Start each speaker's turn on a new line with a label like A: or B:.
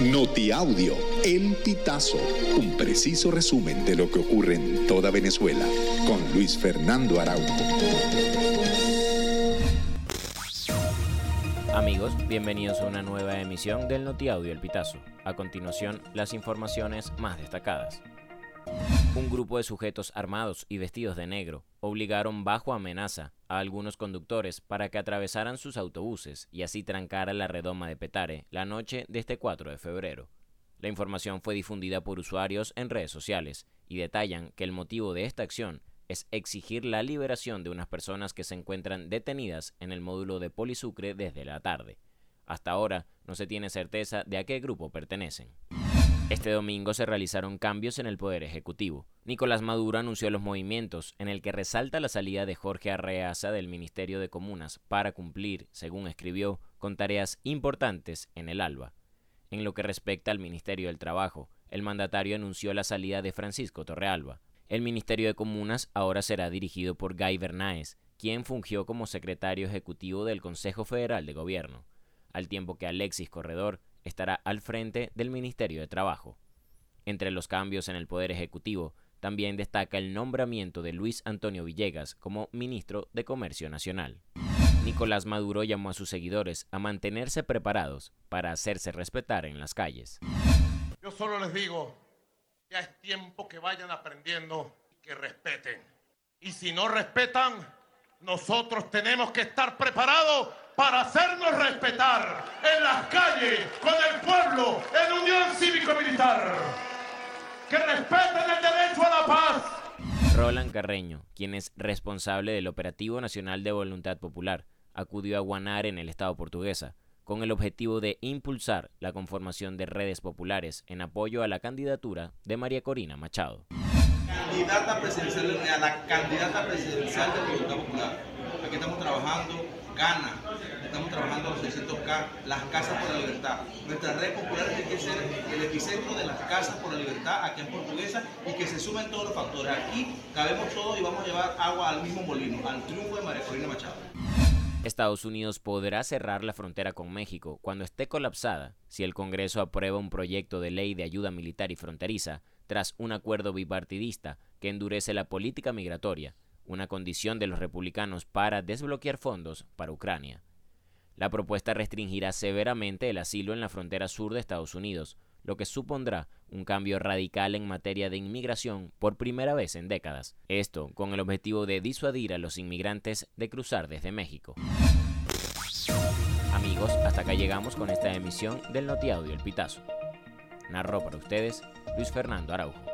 A: Notiaudio, El Pitazo, un preciso resumen de lo que ocurre en toda Venezuela, con Luis Fernando Araújo.
B: Amigos, bienvenidos a una nueva emisión del Notiaudio El Pitazo. A continuación, las informaciones más destacadas. Un grupo de sujetos armados y vestidos de negro obligaron bajo amenaza a algunos conductores para que atravesaran sus autobuses y así trancara la redoma de Petare la noche de este 4 de febrero. La información fue difundida por usuarios en redes sociales y detallan que el motivo de esta acción es exigir la liberación de unas personas que se encuentran detenidas en el módulo de Polisucre desde la tarde. Hasta ahora no se tiene certeza de a qué grupo pertenecen. Este domingo se realizaron cambios en el Poder Ejecutivo. Nicolás Maduro anunció los movimientos en el que resalta la salida de Jorge Arreaza del Ministerio de Comunas para cumplir, según escribió, con tareas importantes en el ALBA. En lo que respecta al Ministerio del Trabajo, el mandatario anunció la salida de Francisco Torrealba. El Ministerio de Comunas ahora será dirigido por Guy Bernaes, quien fungió como secretario ejecutivo del Consejo Federal de Gobierno, al tiempo que Alexis Corredor estará al frente del Ministerio de Trabajo. Entre los cambios en el Poder Ejecutivo, también destaca el nombramiento de Luis Antonio Villegas como ministro de Comercio Nacional. Nicolás Maduro llamó a sus seguidores a mantenerse preparados para hacerse respetar en las calles.
C: Yo solo les digo, ya es tiempo que vayan aprendiendo que respeten. Y si no respetan, nosotros tenemos que estar preparados para hacernos respetar en las calles, con el pueblo, en unión cívico-militar. Que respeten el derecho a la paz.
B: Roland Carreño, quien es responsable del Operativo Nacional de Voluntad Popular, acudió a Guanar en el Estado portuguesa, con el objetivo de impulsar la conformación de redes populares en apoyo a la candidatura de María Corina Machado.
D: Candidata presidencial, a la candidata presidencial de Voluntad Popular. Aquí estamos trabajando gana. Estamos trabajando los 600K, las casas por la libertad. Nuestra red popular tiene que ser el epicentro de las casas por la libertad aquí en Portuguesa y que se sumen todos los factores. Aquí cabemos todos y vamos a llevar agua al mismo molino, al triunfo de María Corina Machado.
B: Estados Unidos podrá cerrar la frontera con México cuando esté colapsada si el Congreso aprueba un proyecto de ley de ayuda militar y fronteriza tras un acuerdo bipartidista que endurece la política migratoria una condición de los republicanos para desbloquear fondos para Ucrania. La propuesta restringirá severamente el asilo en la frontera sur de Estados Unidos, lo que supondrá un cambio radical en materia de inmigración por primera vez en décadas. Esto con el objetivo de disuadir a los inmigrantes de cruzar desde México. Amigos, hasta acá llegamos con esta emisión del El Pitazo. Narró para ustedes Luis Fernando Araujo.